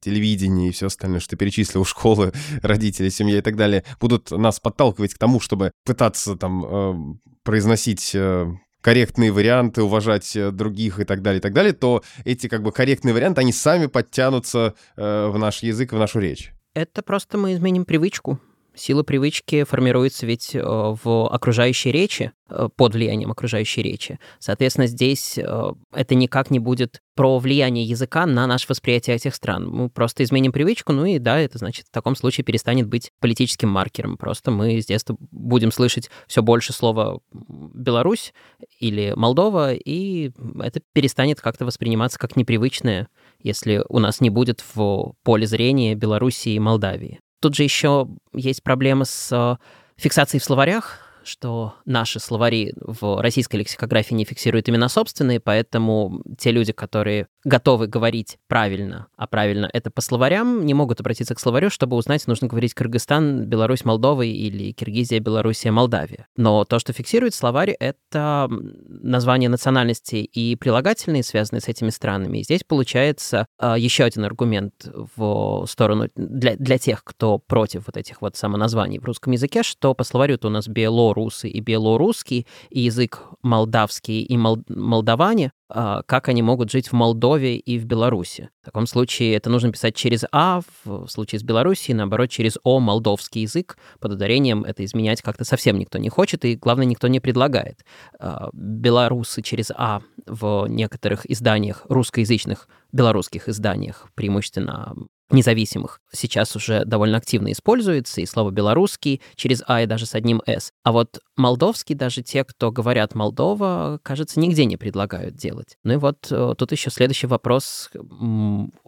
[SPEAKER 2] телевидение, и все остальное, что ты перечислил, школы, родители, семья и так далее, будут нас подталкивать к тому, чтобы пытаться там а, произносить а, корректные варианты, уважать э, других и так далее, и так далее, то эти как бы корректные варианты, они сами подтянутся э, в наш язык, в нашу речь.
[SPEAKER 4] Это просто мы изменим привычку. Сила привычки формируется ведь э, в окружающей речи, э, под влиянием окружающей речи. Соответственно, здесь э, это никак не будет про влияние языка на наше восприятие этих стран. Мы просто изменим привычку, ну и да, это значит в таком случае перестанет быть политическим маркером. Просто мы с детства будем слышать все больше слова Беларусь или Молдова, и это перестанет как-то восприниматься как непривычное, если у нас не будет в поле зрения Белоруссии и Молдавии. Тут же еще есть проблема с э, фиксацией в словарях, что наши словари в российской лексикографии не фиксируют именно собственные, поэтому те люди, которые готовы говорить правильно, а правильно это по словарям, не могут обратиться к словарю, чтобы узнать, нужно говорить Кыргызстан, Беларусь, Молдова или Киргизия, Белоруссия, Молдавия. Но то, что фиксирует словарь, это название национальности и прилагательные, связанные с этими странами. И здесь получается а, еще один аргумент в сторону для, для тех, кто против вот этих вот самоназваний в русском языке, что по словарю-то у нас бело белорусы и белорусский, и язык молдавский и мол- молдаване, как они могут жить в Молдове и в Беларуси. В таком случае это нужно писать через А, в случае с Белоруссией, наоборот, через О, молдовский язык. Под ударением это изменять как-то совсем никто не хочет, и, главное, никто не предлагает. А, белорусы через А в некоторых изданиях, русскоязычных белорусских изданиях, преимущественно независимых сейчас уже довольно активно используется, и слово «белорусский» через «а» и даже с одним «с». А вот молдовский даже те, кто говорят «Молдова», кажется, нигде не предлагают делать. Ну и вот э, тут еще следующий вопрос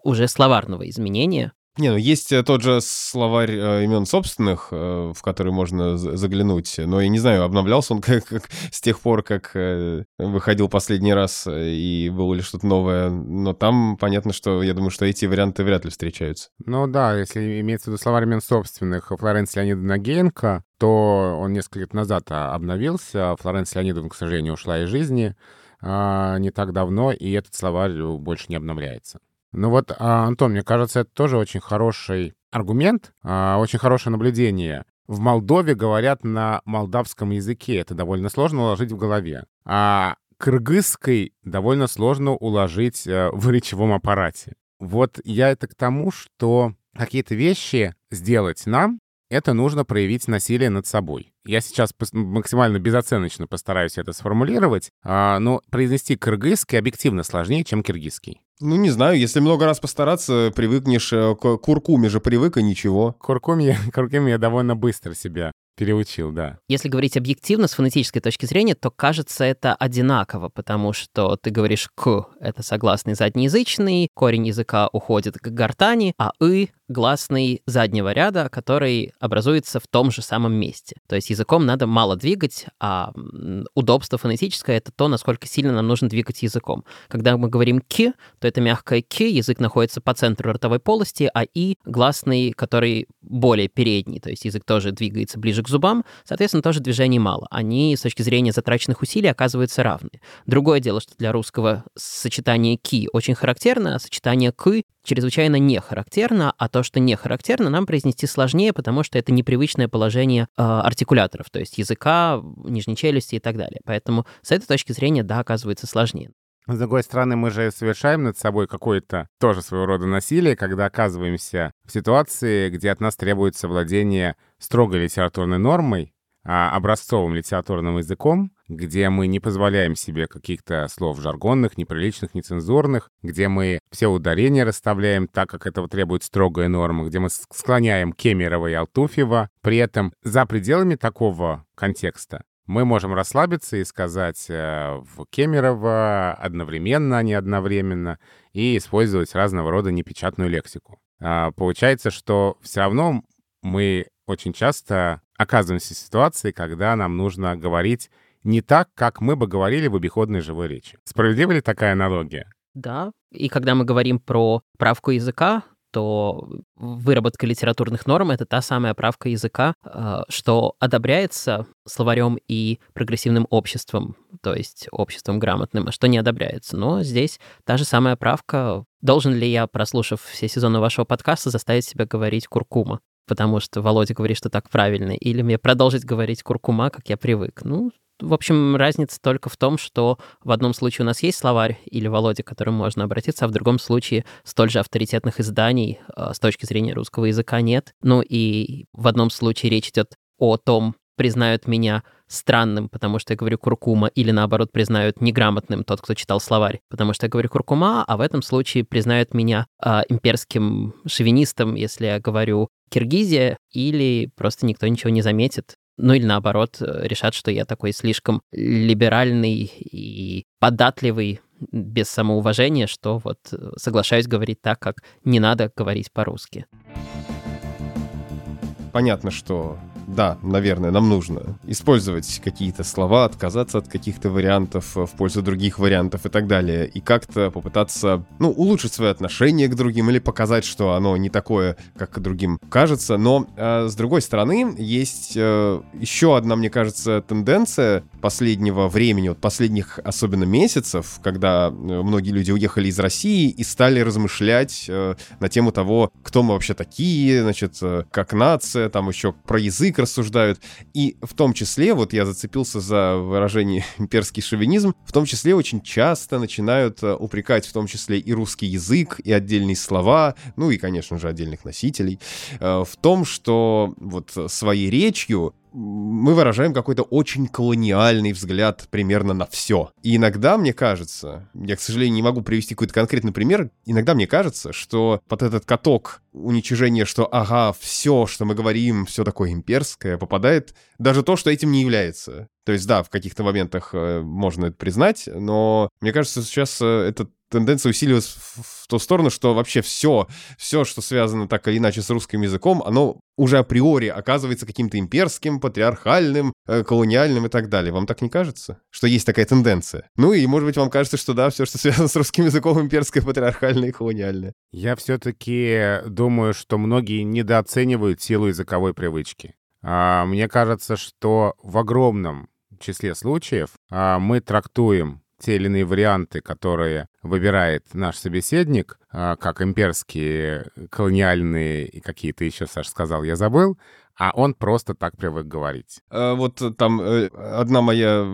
[SPEAKER 4] уже словарного изменения.
[SPEAKER 2] Не, ну есть э, тот же словарь э, имен собственных, э, в который можно заглянуть, но я не знаю, обновлялся он как, как с тех пор, как э, выходил последний раз, э, и было ли что-то новое, но там понятно, что я думаю, что эти варианты вряд ли встречаются.
[SPEAKER 3] Ну да, если имеется в виду словарь имен собственных Флоренции Леонидовны Гейнко, то он несколько лет назад а, обновился, Флоренция Леонидовна, к сожалению, ушла из жизни а, не так давно, и этот словарь больше не обновляется. Ну вот, а, Антон, мне кажется, это тоже очень хороший аргумент, а, очень хорошее наблюдение. В Молдове говорят на молдавском языке. Это довольно сложно уложить в голове. А кыргызской довольно сложно уложить э, в речевом аппарате. Вот я это к тому, что какие-то вещи сделать нам, это нужно проявить насилие над собой. Я сейчас максимально безоценочно постараюсь это сформулировать, но произнести кыргызский объективно сложнее, чем киргизский.
[SPEAKER 2] Ну, не знаю, если много раз постараться, привыкнешь, э, к куркуме же привык, и ничего.
[SPEAKER 3] Куркуме, куркуме я довольно быстро себя Переучил, да.
[SPEAKER 4] Если говорить объективно, с фонетической точки зрения, то кажется это одинаково, потому что ты говоришь «к» — это согласный заднеязычный, корень языка уходит к гортани, а «ы» — гласный заднего ряда, который образуется в том же самом месте. То есть языком надо мало двигать, а удобство фонетическое — это то, насколько сильно нам нужно двигать языком. Когда мы говорим «ки», то это мягкое «ки», язык находится по центру ротовой полости, а «и» — гласный, который более передний, то есть язык тоже двигается ближе к зубам, соответственно, тоже движений мало. Они с точки зрения затраченных усилий оказываются равны. Другое дело, что для русского сочетание «ки» очень характерно, а сочетание «к» чрезвычайно не характерно, а то, что не характерно, нам произнести сложнее, потому что это непривычное положение э, артикуляторов, то есть языка, нижней челюсти и так далее. Поэтому с этой точки зрения, да, оказывается сложнее.
[SPEAKER 3] С другой стороны, мы же совершаем над собой какое-то тоже своего рода насилие, когда оказываемся в ситуации, где от нас требуется владение строгой литературной нормой, образцовым литературным языком, где мы не позволяем себе каких-то слов жаргонных, неприличных, нецензурных, где мы все ударения расставляем так, как этого требует строгая норма, где мы склоняем Кемерова и Алтуфьева. При этом за пределами такого контекста мы можем расслабиться и сказать э, в Кемерово одновременно, а не одновременно, и использовать разного рода непечатную лексику. А, получается, что все равно мы очень часто оказываемся в ситуации, когда нам нужно говорить не так, как мы бы говорили в обиходной живой речи. Справедлива ли такая аналогия?
[SPEAKER 4] Да. И когда мы говорим про правку языка, то выработка литературных норм — это та самая правка языка, э, что одобряется словарем и прогрессивным обществом, то есть обществом грамотным, а что не одобряется. Но здесь та же самая правка. Должен ли я, прослушав все сезоны вашего подкаста, заставить себя говорить куркума? Потому что Володя говорит, что так правильно. Или мне продолжить говорить куркума, как я привык? Ну, в общем, разница только в том, что в одном случае у нас есть словарь или Володя, к которому можно обратиться, а в другом случае столь же авторитетных изданий э, с точки зрения русского языка нет. Ну и в одном случае речь идет о том, признают меня странным, потому что я говорю куркума, или наоборот признают неграмотным тот, кто читал словарь, потому что я говорю куркума, а в этом случае признают меня э, имперским шовинистом, если я говорю Киргизия, или просто никто ничего не заметит, ну или наоборот, э, решат, что я такой слишком либеральный и податливый, без самоуважения, что вот э, соглашаюсь говорить так, как не надо говорить по-русски.
[SPEAKER 2] Понятно, что да, наверное, нам нужно использовать какие-то слова, отказаться от каких-то вариантов в пользу других вариантов и так далее, и как-то попытаться, ну, улучшить свое отношение к другим или показать, что оно не такое, как другим кажется. Но, э, с другой стороны, есть э, еще одна, мне кажется, тенденция последнего времени, вот последних особенно месяцев, когда э, многие люди уехали из России и стали размышлять э, на тему того, кто мы вообще такие, значит, э, как нация, там еще про язык рассуждают. И в том числе, вот я зацепился за выражение имперский шовинизм, в том числе очень часто начинают э, упрекать в том числе и русский язык, и отдельные слова, ну и, конечно же, отдельных носителей, э, в том, что вот своей речью мы выражаем какой-то очень колониальный взгляд примерно на все. И иногда мне кажется, я, к сожалению, не могу привести какой-то конкретный пример, иногда мне кажется, что под этот каток уничижения, что ага, все, что мы говорим, все такое имперское, попадает даже то, что этим не является. То есть, да, в каких-то моментах э, можно это признать, но мне кажется, сейчас э, этот тенденция усиливалась в, в ту сторону, что вообще все, все, что связано так или иначе с русским языком, оно уже априори оказывается каким-то имперским, патриархальным, э, колониальным и так далее. Вам так не кажется? Что есть такая тенденция? Ну и, может быть, вам кажется, что да, все, что связано с русским языком, имперское, патриархальное и колониальное.
[SPEAKER 3] Я все-таки думаю, что многие недооценивают силу языковой привычки. А, мне кажется, что в огромном числе случаев а, мы трактуем те или иные варианты, которые выбирает наш собеседник, а, как имперские, колониальные и какие-то еще, Саш сказал, я забыл, а он просто так привык говорить.
[SPEAKER 2] А вот там э, одна моя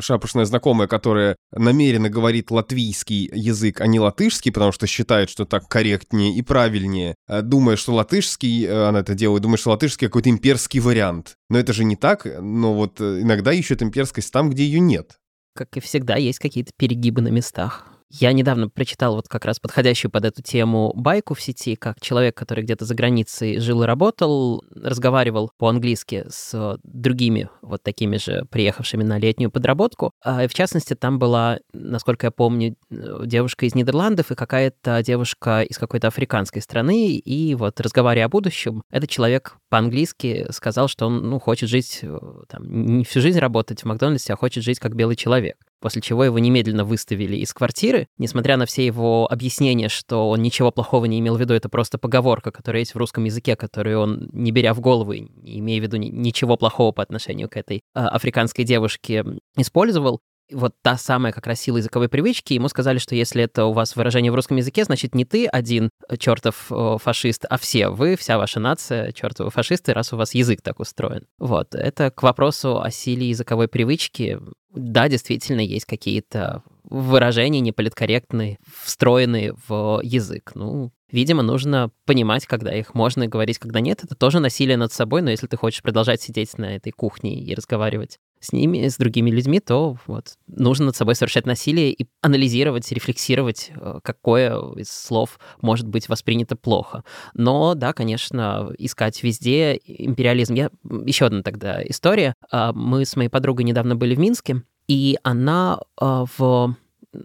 [SPEAKER 2] шапошная знакомая, которая намеренно говорит латвийский язык, а не латышский, потому что считает, что так корректнее и правильнее, а думая, что латышский, э, она это делает, думает, что латышский какой-то имперский вариант. Но это же не так, но вот э, иногда ищут имперскость там, где ее нет.
[SPEAKER 4] Как и всегда, есть какие-то перегибы на местах. Я недавно прочитал вот как раз подходящую под эту тему байку в сети, как человек, который где-то за границей жил и работал, разговаривал по-английски с другими вот такими же приехавшими на летнюю подработку. А, в частности, там была, насколько я помню, девушка из Нидерландов и какая-то девушка из какой-то африканской страны. И вот разговаривая о будущем, этот человек по-английски сказал, что он ну, хочет жить, э, там, не всю жизнь работать в Макдональдсе, а хочет жить как белый человек после чего его немедленно выставили из квартиры, несмотря на все его объяснения, что он ничего плохого не имел в виду, это просто поговорка, которая есть в русском языке, которую он, не беря в голову, имея в виду ничего плохого по отношению к этой а, африканской девушке, использовал вот та самая как раз сила языковой привычки, ему сказали, что если это у вас выражение в русском языке, значит не ты один чертов фашист, а все вы, вся ваша нация чертовы фашисты, раз у вас язык так устроен. Вот, это к вопросу о силе языковой привычки. Да, действительно, есть какие-то выражения неполиткорректные, встроенные в язык. Ну, видимо, нужно понимать, когда их можно говорить, когда нет. Это тоже насилие над собой, но если ты хочешь продолжать сидеть на этой кухне и разговаривать с ними, с другими людьми, то вот нужно над собой совершать насилие и анализировать, рефлексировать, э, какое из слов может быть воспринято плохо. Но, да, конечно, искать везде империализм. Я... Еще одна тогда история. А, мы с моей подругой недавно были в Минске, и она а, в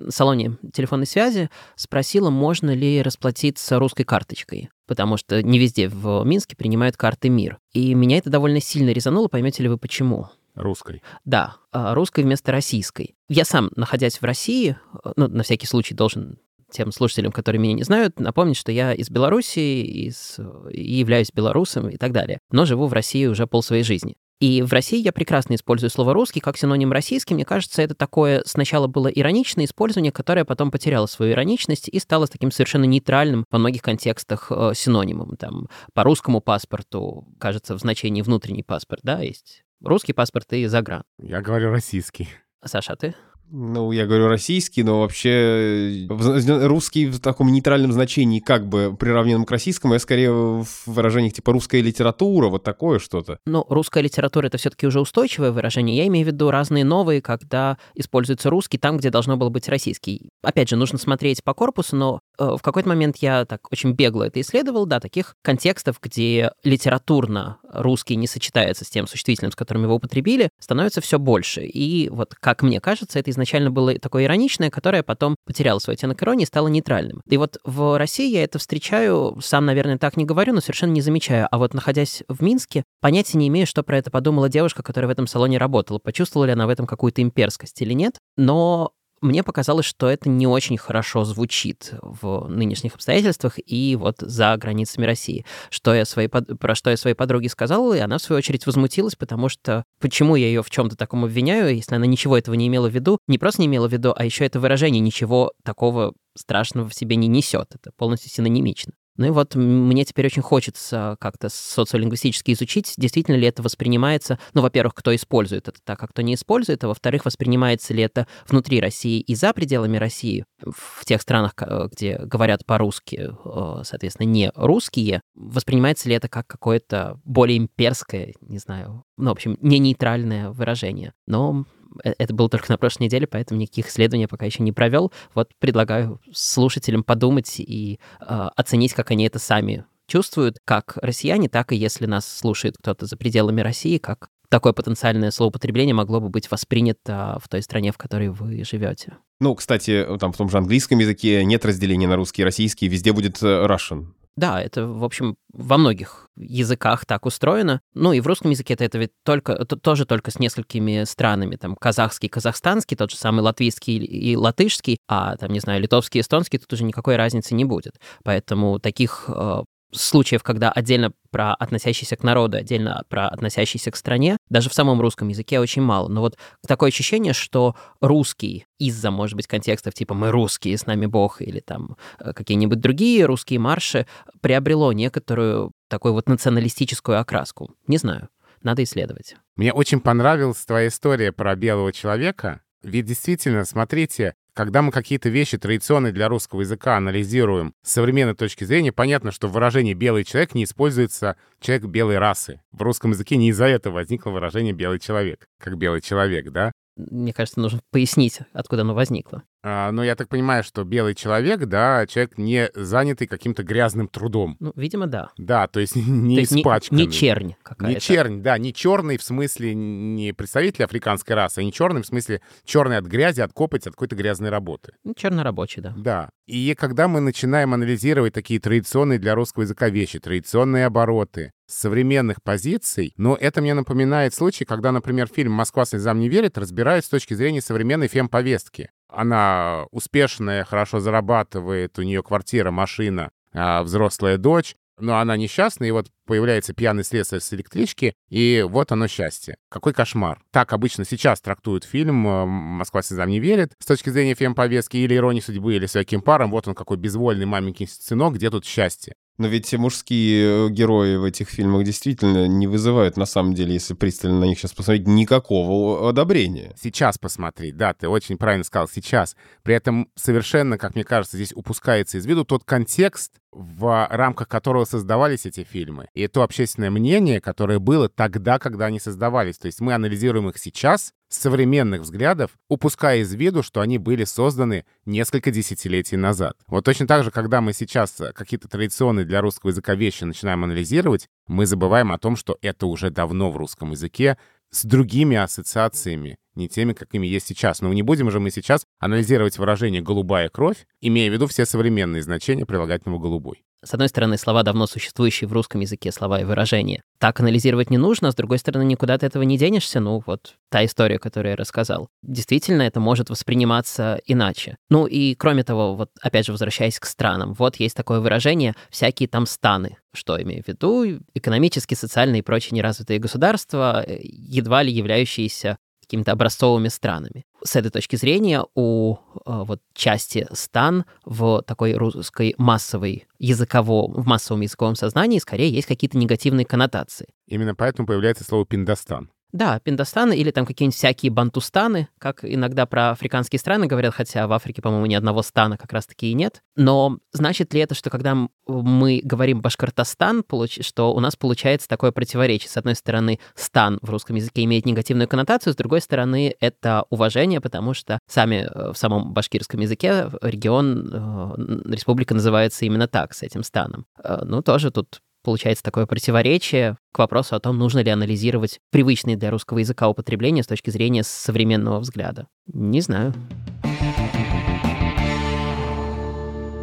[SPEAKER 4] салоне телефонной связи спросила, можно ли расплатиться русской карточкой, потому что не везде в Минске принимают карты МИР. И меня это довольно сильно резануло, поймете ли вы почему?
[SPEAKER 3] Русской.
[SPEAKER 4] Да, а, русской вместо российской. Я сам, находясь в России, ну, на всякий случай должен тем слушателям, которые меня не знают, напомнить, что я из Беларуси из, и являюсь белорусом и так далее, но живу в России уже пол своей жизни. И в России я прекрасно использую слово «русский» как синоним «российский». Мне кажется, это такое сначала было ироничное использование, которое потом потеряло свою ироничность и стало таким совершенно нейтральным во многих контекстах э, синонимом. Там, по русскому паспорту, кажется, в значении внутренний паспорт, да, есть Русский паспорт и загран.
[SPEAKER 3] Я говорю российский.
[SPEAKER 4] Саша, а ты?
[SPEAKER 2] Ну, я говорю российский, но вообще э, русский в таком нейтральном значении, как бы приравненном к российскому, я скорее в выражениях типа русская литература, вот такое что-то.
[SPEAKER 4] Ну, русская литература — это все-таки уже устойчивое выражение. Я имею в виду разные новые, когда используется русский там, где должно было быть российский. Опять же, нужно смотреть по корпусу, но э, в какой-то момент я так очень бегло это исследовал, да, таких контекстов, где литературно русский не сочетается с тем существительным, с которым его употребили, становится все больше. И вот, как мне кажется, это изначально было такое ироничное, которое потом потеряло свой оттенок иронии и стало нейтральным. И вот в России я это встречаю, сам, наверное, так не говорю, но совершенно не замечаю. А вот находясь в Минске, понятия не имею, что про это подумала девушка, которая в этом салоне работала. Почувствовала ли она в этом какую-то имперскость или нет. Но мне показалось, что это не очень хорошо звучит в нынешних обстоятельствах и вот за границами России. Что я своей, про что я своей подруге сказал, и она, в свою очередь, возмутилась, потому что почему я ее в чем-то таком обвиняю, если она ничего этого не имела в виду, не просто не имела в виду, а еще это выражение ничего такого страшного в себе не несет. Это полностью синонимично. Ну и вот мне теперь очень хочется как-то социолингвистически изучить, действительно ли это воспринимается, ну, во-первых, кто использует это так, а кто не использует, а во-вторых, воспринимается ли это внутри России и за пределами России, в тех странах, где говорят по-русски, э, соответственно, не русские, воспринимается ли это как какое-то более имперское, не знаю, ну, в общем, не нейтральное выражение. Но Э, это было только на прошлой неделе, поэтому никаких исследований пока еще не провел. Вот предлагаю слушателям подумать и э, оценить, как они это сами чувствуют, как россияне, так и если нас слушает кто-то за пределами России, как такое потенциальное злоупотребление могло бы быть воспринято в той стране, в которой вы живете.
[SPEAKER 2] Ну, кстати, там в том же английском языке нет разделения на русский и российский, везде будет э, Russian.
[SPEAKER 4] Да, это, в общем, во многих языках так устроено. Ну и в русском языке это, это ведь только, это тоже только с несколькими странами. Там казахский, казахстанский, тот же самый латвийский и латышский, а там, не знаю, литовский, эстонский, тут уже никакой разницы не будет. Поэтому таких э, случаев, когда отдельно про относящийся к народу, отдельно про относящийся к стране, даже в самом русском языке очень мало. Но вот такое ощущение, что русский из-за, может быть, контекстов типа «мы русские, с нами Бог» или там э, какие-нибудь другие русские марши приобрело некоторую такую вот националистическую окраску. Не знаю, надо исследовать.
[SPEAKER 3] Мне очень понравилась твоя история про белого человека. Ведь действительно, смотрите, когда мы какие-то вещи традиционные для русского языка анализируем с современной точки зрения, понятно, что выражение «белый человек» не используется человек белой расы. В русском языке не из-за этого возникло выражение «белый человек», как «белый человек», да?
[SPEAKER 4] Мне кажется, нужно пояснить, откуда оно возникло.
[SPEAKER 3] А, ну, я так понимаю, что белый человек, да, человек не занятый каким-то грязным трудом.
[SPEAKER 4] Ну, видимо, да.
[SPEAKER 3] Да, то есть не
[SPEAKER 4] то есть
[SPEAKER 3] испачканный.
[SPEAKER 4] Не, не чернь какая-то.
[SPEAKER 3] Не чернь, да, не черный в смысле не представитель африканской расы, а не черный в смысле черный от грязи, от копоти, от какой-то грязной работы.
[SPEAKER 4] Ну, чернорабочий, да.
[SPEAKER 3] Да. И когда мы начинаем анализировать такие традиционные для русского языка вещи, традиционные обороты, современных позиций, но это мне напоминает случай, когда, например, фильм «Москва слезам не верит» разбирает с точки зрения современной фемповестки. Она успешная, хорошо зарабатывает, у нее квартира, машина, а, взрослая дочь, но она несчастная, и вот появляется пьяный следствие с электрички, и вот оно счастье. Какой кошмар. Так обычно сейчас трактуют фильм э, «Москва слезам не верит» с точки зрения фемповестки или иронии судьбы, или с каким паром. Вот он какой безвольный маменькин сынок, где тут счастье.
[SPEAKER 2] Но ведь мужские э, герои в этих фильмах действительно не вызывают, на самом деле, если пристально на них сейчас посмотреть, никакого одобрения.
[SPEAKER 3] Сейчас посмотреть, да, ты очень правильно сказал, сейчас. При этом совершенно, как мне кажется, здесь упускается из виду тот контекст, в рамках которого создавались эти фильмы, и то общественное мнение, которое было тогда, когда они создавались. То есть мы анализируем их сейчас с современных взглядов, упуская из виду, что они были созданы несколько десятилетий назад. Вот точно так же, когда мы сейчас какие-то традиционные для русского языка вещи начинаем анализировать, мы забываем о том, что это уже давно в русском языке с другими ассоциациями, не теми, какими есть сейчас. Но не будем же мы сейчас анализировать выражение «голубая кровь», имея в виду все современные значения прилагательного «голубой».
[SPEAKER 4] С одной стороны, слова, давно существующие в русском языке, слова и выражения. Так анализировать не нужно, с другой стороны, никуда ты этого не денешься. Ну, вот та история, которую я рассказал. Действительно, это может восприниматься иначе. Ну и, кроме того, вот опять же, возвращаясь к странам, вот есть такое выражение «всякие там станы». Что имею в виду? Экономически, социальные и прочие неразвитые государства, э, едва ли являющиеся какими-то образцовыми странами. С этой точки зрения у э, вот части стан в такой русской массовой языковом, в массовом языковом сознании скорее есть какие-то негативные коннотации.
[SPEAKER 3] Именно поэтому появляется слово «пиндостан».
[SPEAKER 4] Да, Пиндостаны или там какие-нибудь всякие бантустаны, как иногда про африканские страны говорят, хотя в Африке, по-моему, ни одного стана как раз-таки и нет. Но значит ли это, что когда мы говорим Башкортостан, что у нас получается такое противоречие? С одной стороны, стан в русском языке имеет негативную коннотацию, с другой стороны, это уважение, потому что сами э, в самом башкирском языке регион, э, республика называется именно так, с этим станом. Э, ну, тоже тут получается такое противоречие к вопросу о том, нужно ли анализировать привычные для русского языка употребления с точки зрения современного взгляда. Не знаю.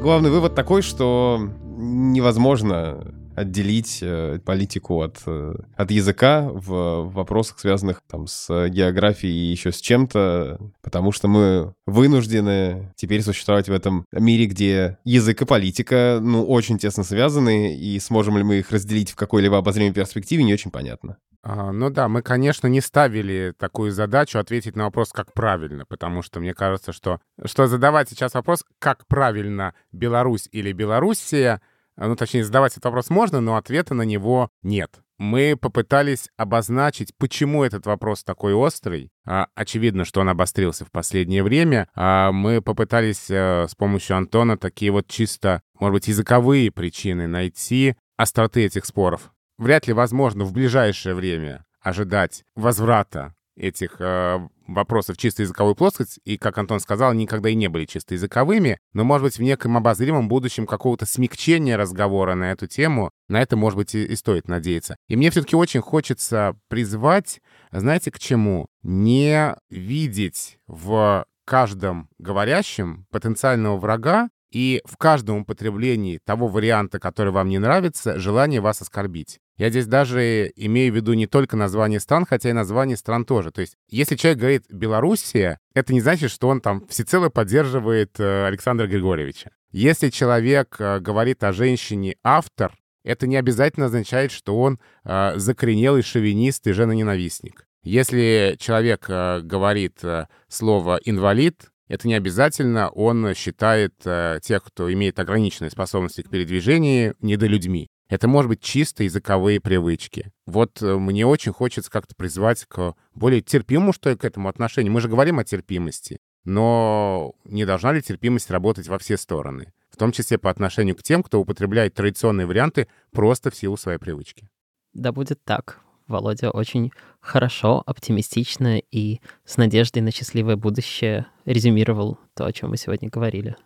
[SPEAKER 2] Главный вывод такой, что невозможно отделить э, политику от, э, от языка в вопросах, связанных там, с географией и еще с чем-то, потому что мы вынуждены теперь существовать в этом мире, где язык и политика, ну, очень тесно связаны, и сможем ли мы их разделить в какой-либо обозримой перспективе, не очень понятно.
[SPEAKER 3] А, ну да, мы, конечно, не ставили такую задачу ответить на вопрос, как правильно, потому что мне кажется, что, что задавать сейчас вопрос, как правильно Беларусь или Белоруссия — ну, точнее, задавать этот вопрос можно, но ответа на него нет. Мы попытались обозначить, почему этот вопрос такой острый. А, очевидно, что он обострился в последнее время. А, мы попытались а, с помощью Антона такие вот чисто, может быть, языковые причины найти остроты этих споров. Вряд ли возможно в ближайшее время ожидать возврата этих э, вопросов чисто языковой плоскости, и, как Антон сказал, никогда и не были чисто языковыми, но, может быть, в неком обозримом будущем какого-то смягчения разговора на эту тему, на это, может быть, и, и стоит надеяться. И мне все-таки очень хочется призвать, знаете, к чему? Не видеть в каждом говорящем потенциального врага и в каждом употреблении того варианта, который вам не нравится, желание вас оскорбить. Я здесь даже имею в виду не только название стран, хотя и название стран тоже. То есть, если человек говорит «Белоруссия», это не значит, что он там всецело поддерживает э, Александра Григорьевича. Если человек э, говорит о женщине «автор», это не обязательно означает, что он э, закоренелый шовинист и женоненавистник. Если человек э, говорит э, слово «инвалид», это не обязательно он считает э, тех, кто имеет ограниченные способности к передвижению, недолюдьми. Это может быть чисто языковые привычки. Вот э, мне очень хочется как-то призвать к более терпимому, что ли, к этому отношению. Мы же говорим о терпимости, но не должна ли терпимость работать во все стороны? В том числе по отношению к тем, кто употребляет традиционные варианты просто в силу своей привычки.
[SPEAKER 4] Да будет так. Володя очень хорошо, оптимистично и с надеждой на счастливое будущее резюмировал то, о чем мы сегодня говорили.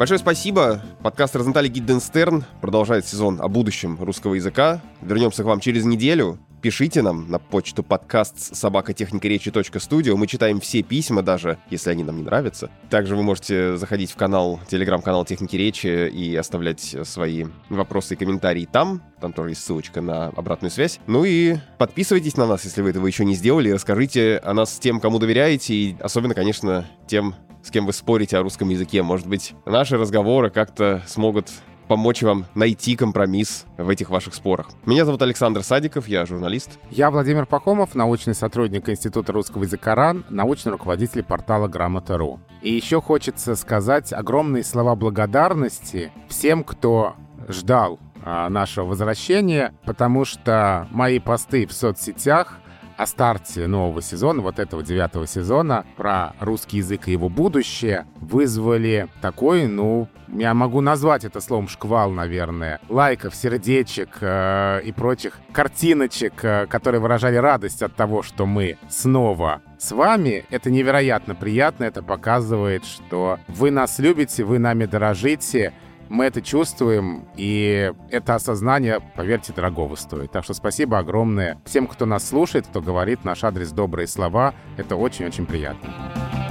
[SPEAKER 2] Большое спасибо. Подкаст «Розентали Гидденстерн» продолжает сезон о будущем русского языка. Вернемся к вам через неделю. Пишите нам на почту подкаст собакотехникаречи.студио. Мы читаем все письма, даже если они нам не нравятся. Также вы можете заходить в канал, телеграм-канал Техники Речи и оставлять свои вопросы и комментарии там. Там тоже есть ссылочка на обратную связь. Ну и подписывайтесь на нас, если вы этого еще не сделали. Расскажите о нас тем, кому доверяете, и особенно, конечно, тем, с кем вы спорите о русском языке. Может быть, наши разговоры как-то смогут помочь вам найти компромисс в этих ваших спорах. Меня зовут Александр Садиков, я журналист.
[SPEAKER 3] Я Владимир Пахомов, научный сотрудник Института русского языка РАН, научный руководитель портала Грамота.ру. И еще хочется сказать огромные слова благодарности всем, кто ждал а, нашего возвращения, потому что мои посты в соцсетях — о старте нового сезона, вот этого девятого сезона, про русский язык и его будущее, вызвали такой, ну, я могу назвать это словом шквал, наверное, лайков, сердечек э, и прочих картиночек, э, которые выражали радость от того, что мы снова с вами. Это невероятно приятно, это показывает, что вы нас любите, вы нами дорожите, мы это чувствуем, и это осознание, поверьте, дорогого стоит. Так что спасибо огромное всем, кто нас слушает, кто говорит наш адрес добрые слова. Это очень-очень приятно.